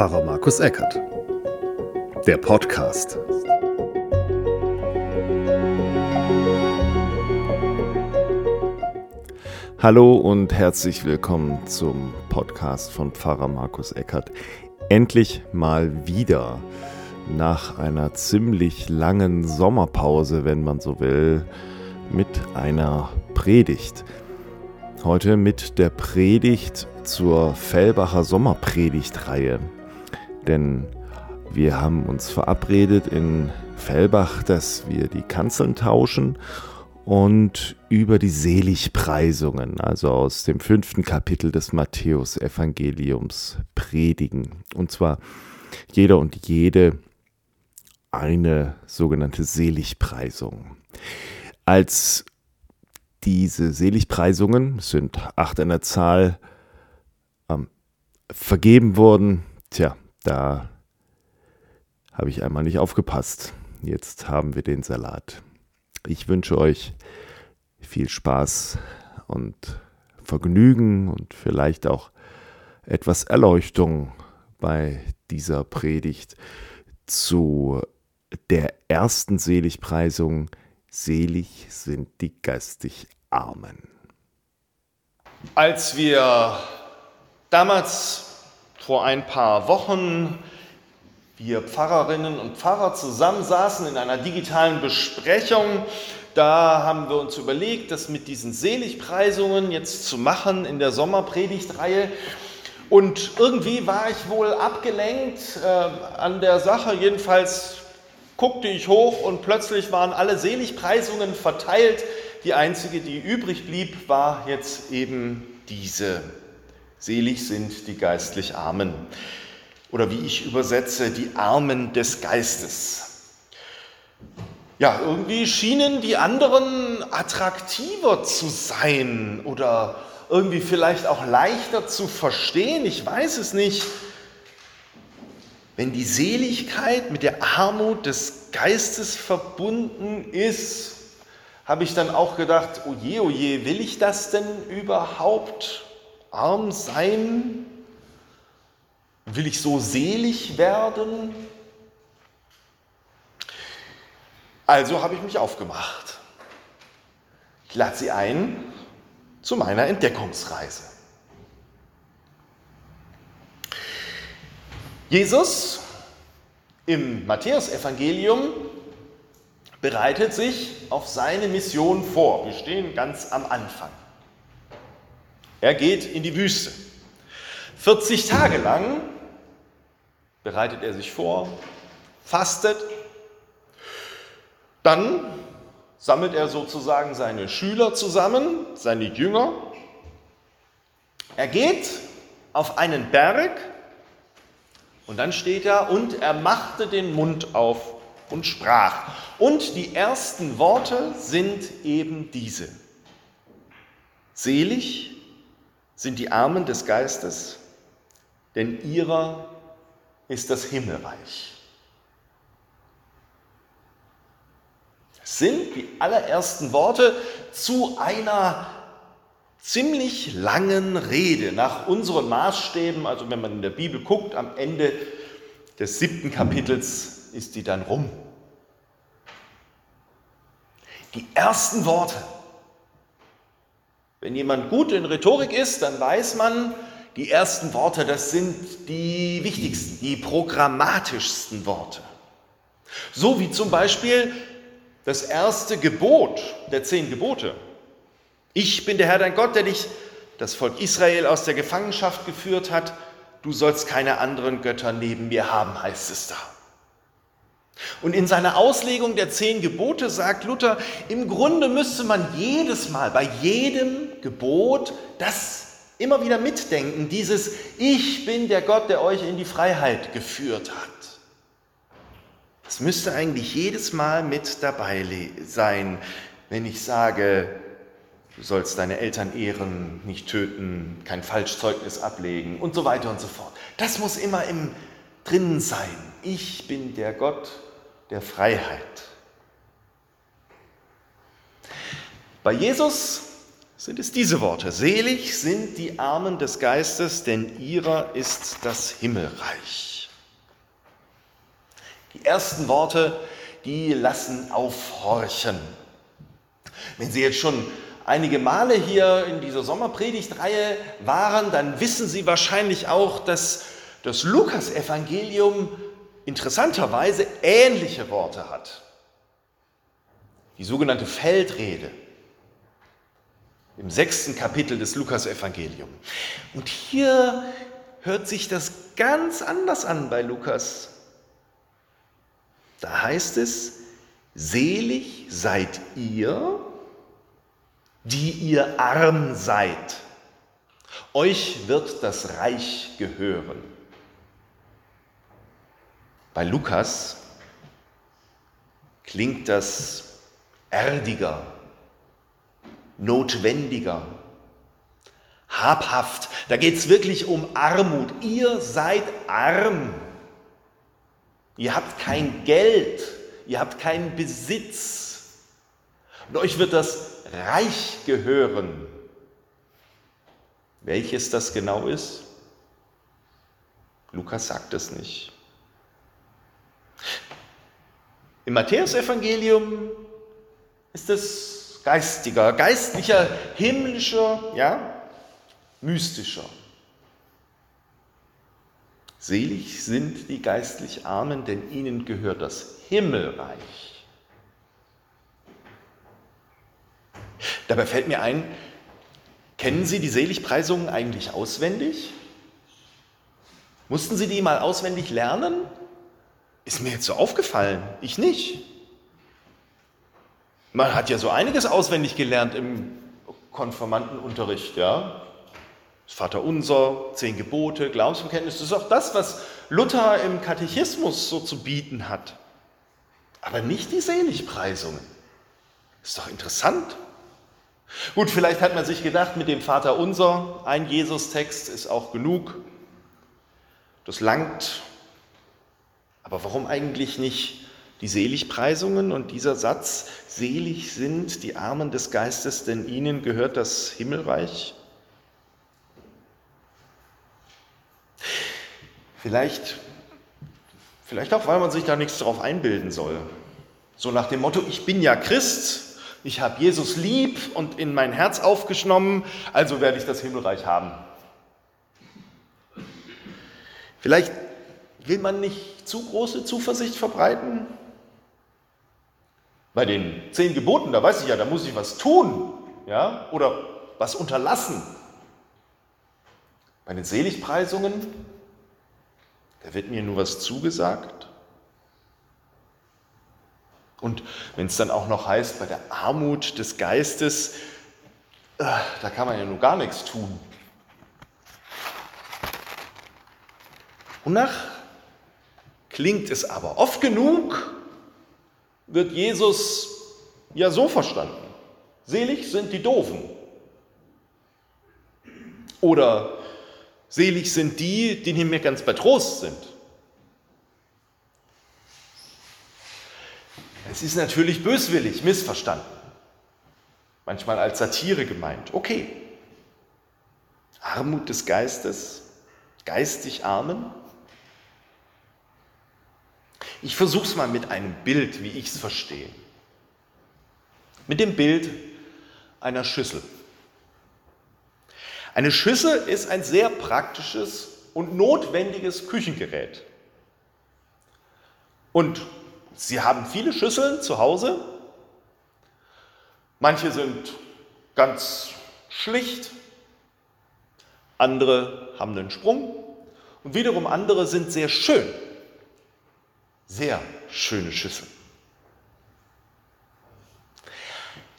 Pfarrer Markus Eckert. Der Podcast. Hallo und herzlich willkommen zum Podcast von Pfarrer Markus Eckert. Endlich mal wieder nach einer ziemlich langen Sommerpause, wenn man so will, mit einer Predigt. Heute mit der Predigt zur Fellbacher Sommerpredigtreihe. Denn wir haben uns verabredet in Fellbach, dass wir die Kanzeln tauschen und über die Seligpreisungen, also aus dem fünften Kapitel des Matthäusevangeliums, predigen. Und zwar jeder und jede eine sogenannte Seligpreisung. Als diese Seligpreisungen, sind acht an der Zahl, ähm, vergeben wurden, tja, da habe ich einmal nicht aufgepasst. Jetzt haben wir den Salat. Ich wünsche euch viel Spaß und Vergnügen und vielleicht auch etwas Erleuchtung bei dieser Predigt zu der ersten Seligpreisung. Selig sind die geistig Armen. Als wir damals vor ein paar Wochen wir Pfarrerinnen und Pfarrer zusammensaßen in einer digitalen Besprechung, da haben wir uns überlegt, das mit diesen Seligpreisungen jetzt zu machen in der Sommerpredigtreihe. Und irgendwie war ich wohl abgelenkt äh, an der Sache. Jedenfalls guckte ich hoch und plötzlich waren alle Seligpreisungen verteilt. Die einzige, die übrig blieb, war jetzt eben diese. Selig sind die geistlich Armen. Oder wie ich übersetze, die Armen des Geistes. Ja, irgendwie schienen die anderen attraktiver zu sein oder irgendwie vielleicht auch leichter zu verstehen. Ich weiß es nicht. Wenn die Seligkeit mit der Armut des Geistes verbunden ist, habe ich dann auch gedacht, oje, oje, will ich das denn überhaupt? Arm sein? Will ich so selig werden? Also habe ich mich aufgemacht. Ich lade Sie ein zu meiner Entdeckungsreise. Jesus im Matthäusevangelium bereitet sich auf seine Mission vor. Wir stehen ganz am Anfang. Er geht in die Wüste. 40 Tage lang bereitet er sich vor, fastet, dann sammelt er sozusagen seine Schüler zusammen, seine Jünger. Er geht auf einen Berg und dann steht da, und er machte den Mund auf und sprach. Und die ersten Worte sind eben diese. Selig sind die Armen des Geistes, denn ihrer ist das Himmelreich. Das sind die allerersten Worte zu einer ziemlich langen Rede nach unseren Maßstäben. Also wenn man in der Bibel guckt, am Ende des siebten Kapitels ist die dann rum. Die ersten Worte. Wenn jemand gut in Rhetorik ist, dann weiß man, die ersten Worte, das sind die wichtigsten, die programmatischsten Worte. So wie zum Beispiel das erste Gebot der zehn Gebote. Ich bin der Herr dein Gott, der dich, das Volk Israel, aus der Gefangenschaft geführt hat. Du sollst keine anderen Götter neben mir haben, heißt es da. Und in seiner Auslegung der zehn Gebote sagt Luther, im Grunde müsste man jedes Mal, bei jedem Gebot, das immer wieder mitdenken, dieses Ich bin der Gott, der euch in die Freiheit geführt hat. Das müsste eigentlich jedes Mal mit dabei sein, wenn ich sage, du sollst deine Eltern ehren, nicht töten, kein Falschzeugnis ablegen und so weiter und so fort. Das muss immer im drinnen sein. Ich bin der Gott der Freiheit. Bei Jesus sind es diese Worte. Selig sind die Armen des Geistes, denn ihrer ist das Himmelreich. Die ersten Worte, die lassen aufhorchen. Wenn Sie jetzt schon einige Male hier in dieser Sommerpredigtreihe waren, dann wissen Sie wahrscheinlich auch, dass das Lukas-Evangelium interessanterweise ähnliche Worte hat. Die sogenannte Feldrede im sechsten Kapitel des Lukas-Evangelium. Und hier hört sich das ganz anders an bei Lukas. Da heißt es, selig seid ihr, die ihr arm seid. Euch wird das Reich gehören. Bei Lukas klingt das erdiger, notwendiger, habhaft. Da geht es wirklich um Armut. Ihr seid arm. Ihr habt kein Geld. Ihr habt keinen Besitz. Und euch wird das Reich gehören. Welches das genau ist? Lukas sagt es nicht. Im Matthäusevangelium ist es geistiger, geistlicher, himmlischer, ja, mystischer. Selig sind die geistlich Armen, denn ihnen gehört das Himmelreich. Dabei fällt mir ein, kennen Sie die Seligpreisungen eigentlich auswendig? Mussten Sie die mal auswendig lernen? Ist mir jetzt so aufgefallen, ich nicht. Man hat ja so einiges auswendig gelernt im Konformantenunterricht, ja. Das Vaterunser, zehn Gebote, Glaubensbekenntnis, das ist auch das, was Luther im Katechismus so zu bieten hat. Aber nicht die Seligpreisungen. Ist doch interessant. Gut, vielleicht hat man sich gedacht, mit dem Vaterunser, ein Jesus-Text ist auch genug. Das langt. Aber warum eigentlich nicht die Seligpreisungen und dieser Satz, selig sind die Armen des Geistes, denn ihnen gehört das Himmelreich? Vielleicht, vielleicht auch, weil man sich da nichts darauf einbilden soll. So nach dem Motto, ich bin ja Christ, ich habe Jesus lieb und in mein Herz aufgenommen, also werde ich das Himmelreich haben. Vielleicht will man nicht zu große Zuversicht verbreiten, bei den zehn Geboten, da weiß ich ja, da muss ich was tun ja, oder was unterlassen. Bei den Seligpreisungen, da wird mir nur was zugesagt. Und wenn es dann auch noch heißt, bei der Armut des Geistes, äh, da kann man ja nur gar nichts tun. Und nach klingt es aber oft genug, wird Jesus ja so verstanden. Selig sind die Doofen. Oder selig sind die, die nicht mehr ganz bei Trost sind. Es ist natürlich böswillig, missverstanden. Manchmal als Satire gemeint. Okay. Armut des Geistes, geistig Armen, ich versuche es mal mit einem Bild, wie ich es verstehe. Mit dem Bild einer Schüssel. Eine Schüssel ist ein sehr praktisches und notwendiges Küchengerät. Und Sie haben viele Schüsseln zu Hause. Manche sind ganz schlicht, andere haben einen Sprung und wiederum andere sind sehr schön. Sehr schöne Schüssel.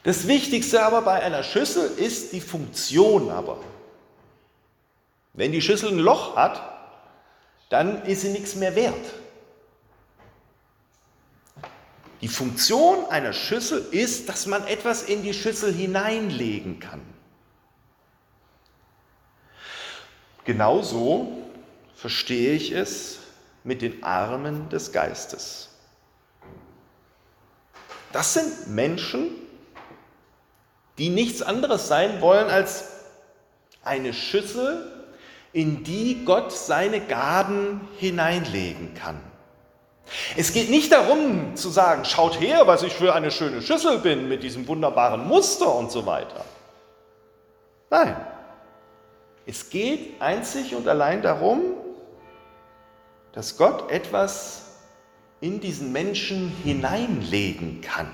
Das Wichtigste aber bei einer Schüssel ist die Funktion aber. Wenn die Schüssel ein Loch hat, dann ist sie nichts mehr wert. Die Funktion einer Schüssel ist, dass man etwas in die Schüssel hineinlegen kann. Genauso verstehe ich es mit den Armen des Geistes. Das sind Menschen, die nichts anderes sein wollen als eine Schüssel, in die Gott seine Gaben hineinlegen kann. Es geht nicht darum zu sagen, schaut her, was ich für eine schöne Schüssel bin mit diesem wunderbaren Muster und so weiter. Nein, es geht einzig und allein darum, dass Gott etwas in diesen Menschen hineinlegen kann.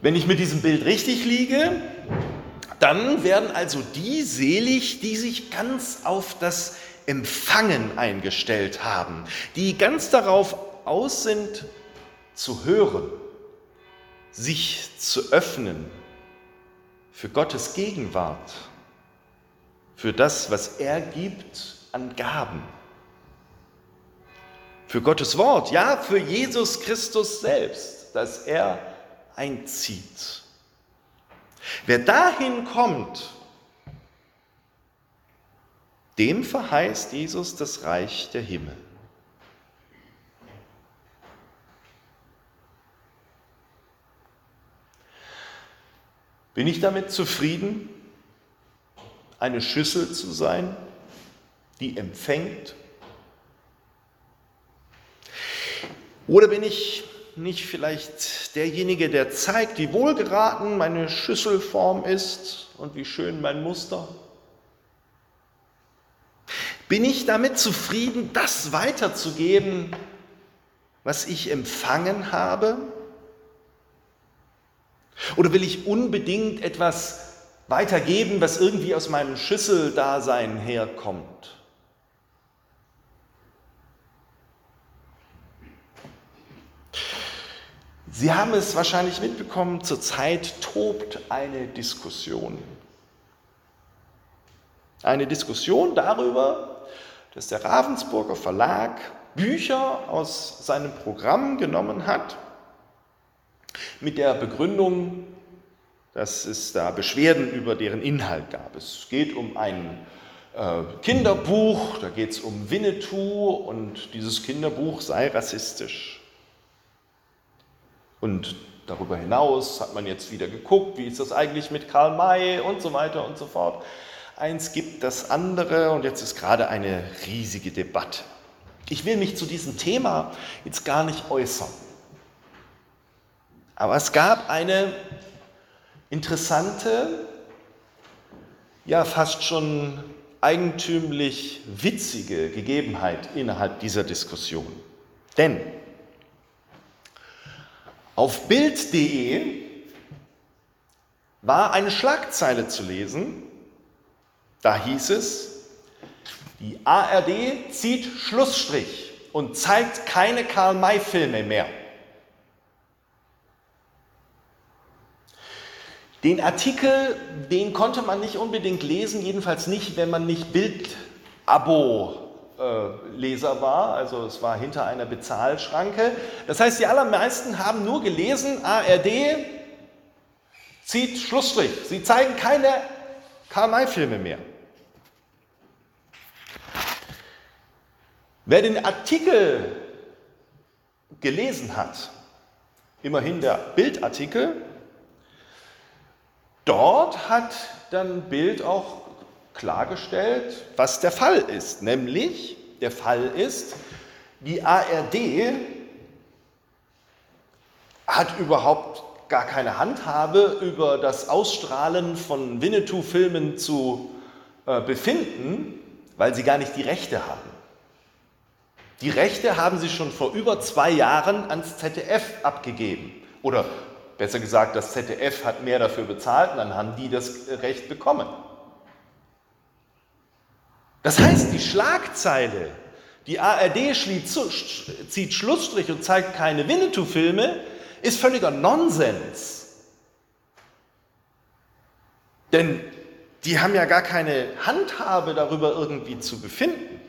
Wenn ich mit diesem Bild richtig liege, dann werden also die selig, die sich ganz auf das Empfangen eingestellt haben, die ganz darauf aus sind, zu hören, sich zu öffnen für Gottes Gegenwart, für das, was er gibt an Gaben, für Gottes Wort, ja, für Jesus Christus selbst, dass er einzieht. Wer dahin kommt, dem verheißt Jesus das Reich der Himmel. Bin ich damit zufrieden, eine Schüssel zu sein, die empfängt? Oder bin ich nicht vielleicht derjenige, der zeigt, wie wohlgeraten meine Schüsselform ist und wie schön mein Muster? Bin ich damit zufrieden, das weiterzugeben, was ich empfangen habe? Oder will ich unbedingt etwas weitergeben, was irgendwie aus meinem Schüsseldasein herkommt? Sie haben es wahrscheinlich mitbekommen, zurzeit tobt eine Diskussion. Eine Diskussion darüber, dass der Ravensburger Verlag Bücher aus seinem Programm genommen hat mit der Begründung, dass es da Beschwerden über deren Inhalt gab. Es geht um ein äh, Kinderbuch, da geht es um Winnetou und dieses Kinderbuch sei rassistisch. Und darüber hinaus hat man jetzt wieder geguckt, wie ist das eigentlich mit Karl May und so weiter und so fort. Eins gibt das andere und jetzt ist gerade eine riesige Debatte. Ich will mich zu diesem Thema jetzt gar nicht äußern. Aber es gab eine interessante, ja fast schon eigentümlich witzige Gegebenheit innerhalb dieser Diskussion. Denn auf Bild.de war eine Schlagzeile zu lesen, da hieß es, die ARD zieht Schlussstrich und zeigt keine Karl-May-Filme mehr. Den Artikel, den konnte man nicht unbedingt lesen, jedenfalls nicht, wenn man nicht Bild-Abo-Leser war, also es war hinter einer Bezahlschranke. Das heißt, die allermeisten haben nur gelesen, ARD zieht Schlussstrich. Sie zeigen keine Karl-May-Filme mehr. Wer den Artikel gelesen hat, immerhin der Bildartikel, Dort hat dann Bild auch klargestellt, was der Fall ist. Nämlich, der Fall ist, die ARD hat überhaupt gar keine Handhabe über das Ausstrahlen von Winnetou-Filmen zu äh, befinden, weil sie gar nicht die Rechte haben. Die Rechte haben sie schon vor über zwei Jahren ans ZDF abgegeben oder Besser gesagt, das ZDF hat mehr dafür bezahlt und dann haben die das Recht bekommen. Das heißt, die Schlagzeile, die ARD zieht Schlussstrich und zeigt keine Winnetou-Filme, ist völliger Nonsens. Denn die haben ja gar keine Handhabe darüber irgendwie zu befinden.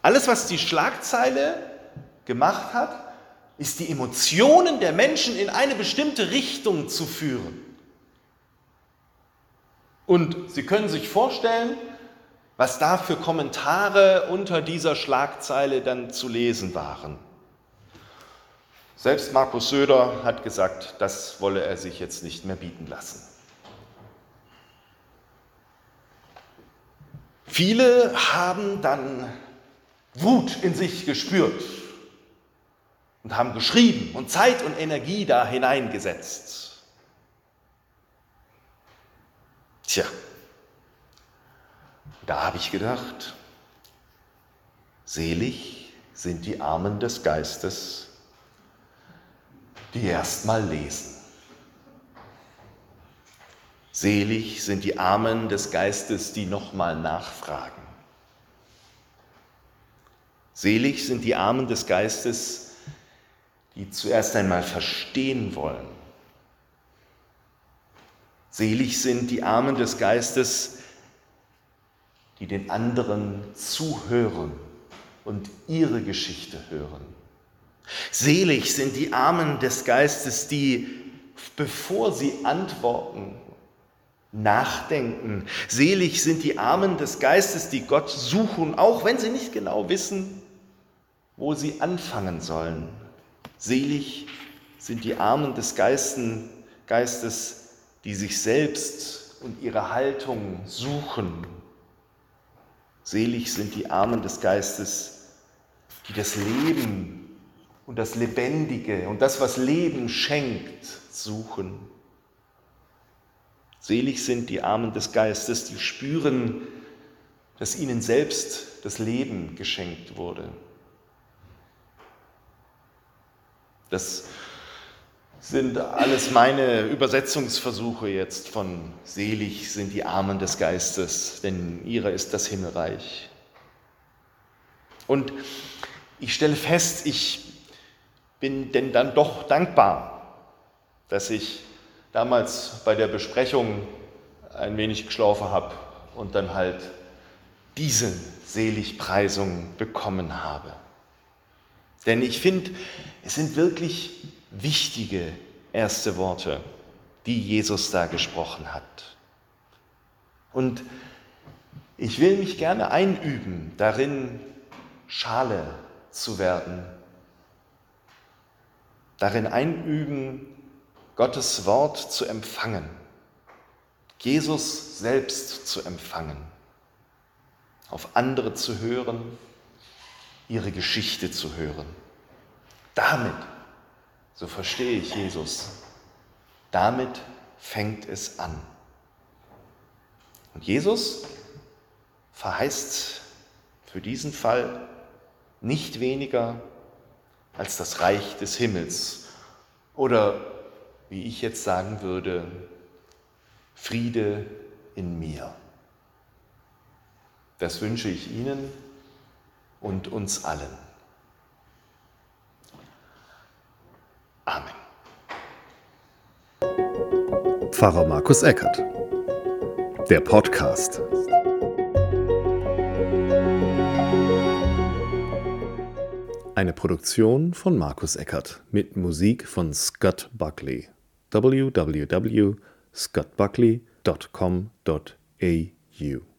Alles, was die Schlagzeile gemacht hat, ist die Emotionen der Menschen in eine bestimmte Richtung zu führen. Und Sie können sich vorstellen, was da für Kommentare unter dieser Schlagzeile dann zu lesen waren. Selbst Markus Söder hat gesagt, das wolle er sich jetzt nicht mehr bieten lassen. Viele haben dann Wut in sich gespürt und haben geschrieben und Zeit und Energie da hineingesetzt. Tja, da habe ich gedacht, selig sind die Armen des Geistes, die erst mal lesen. Selig sind die Armen des Geistes, die nochmal nachfragen. Selig sind die Armen des Geistes, die zuerst einmal verstehen wollen. Selig sind die Armen des Geistes, die den anderen zuhören und ihre Geschichte hören. Selig sind die Armen des Geistes, die, bevor sie antworten, nachdenken. Selig sind die Armen des Geistes, die Gott suchen, auch wenn sie nicht genau wissen, wo sie anfangen sollen. Selig sind die Armen des Geisten, Geistes, die sich selbst und ihre Haltung suchen. Selig sind die Armen des Geistes, die das Leben und das Lebendige und das, was Leben schenkt, suchen. Selig sind die Armen des Geistes, die spüren, dass ihnen selbst das Leben geschenkt wurde. Das sind alles meine Übersetzungsversuche jetzt von selig sind die Armen des Geistes, denn ihrer ist das Himmelreich. Und ich stelle fest, ich bin denn dann doch dankbar, dass ich damals bei der Besprechung ein wenig geschlafen habe und dann halt diese Seligpreisung bekommen habe. Denn ich finde, es sind wirklich wichtige erste Worte, die Jesus da gesprochen hat. Und ich will mich gerne einüben, darin Schale zu werden, darin einüben, Gottes Wort zu empfangen, Jesus selbst zu empfangen, auf andere zu hören, ihre Geschichte zu hören. Damit, so verstehe ich Jesus, damit fängt es an. Und Jesus verheißt für diesen Fall nicht weniger als das Reich des Himmels oder wie ich jetzt sagen würde, Friede in mir. Das wünsche ich Ihnen und uns allen. Amen. Pfarrer Markus Eckert. Der Podcast. Eine Produktion von Markus Eckert mit Musik von Scott Buckley www.scottbuckley.com.au